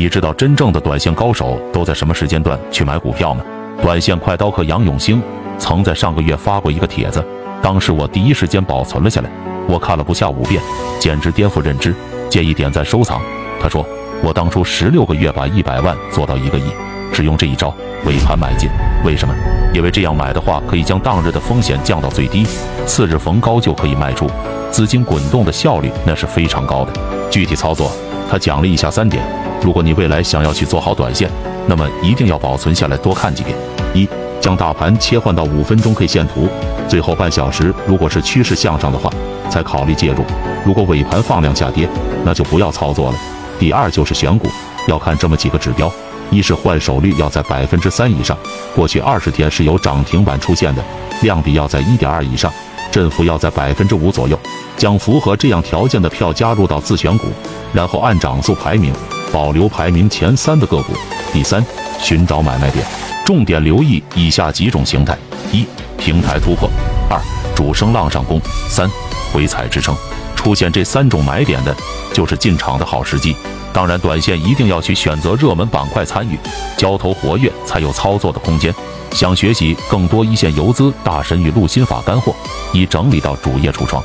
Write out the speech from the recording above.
你知道真正的短线高手都在什么时间段去买股票吗？短线快刀客杨永兴曾在上个月发过一个帖子，当时我第一时间保存了下来，我看了不下五遍，简直颠覆认知，建议点赞收藏。他说：“我当初十六个月把一百万做到一个亿，只用这一招尾盘买进。为什么？因为这样买的话，可以将当日的风险降到最低，次日逢高就可以卖出，资金滚动的效率那是非常高的。具体操作，他讲了以下三点。如果你未来想要去做好短线，那么一定要保存下来，多看几遍。一，将大盘切换到五分钟 K 线图，最后半小时如果是趋势向上的话，才考虑介入；如果尾盘放量下跌，那就不要操作了。第二就是选股，要看这么几个指标：一是换手率要在百分之三以上，过去二十天是有涨停板出现的；量比要在一点二以上，振幅要在百分之五左右。将符合这样条件的票加入到自选股，然后按涨速排名，保留排名前三的个股。第三，寻找买卖点，重点留意以下几种形态：一、平台突破；二、主升浪上攻；三、回踩支撑。出现这三种买点的，就是进场的好时机。当然，短线一定要去选择热门板块参与，交投活跃才有操作的空间。想学习更多一线游资大神与陆心法干货，已整理到主页橱窗。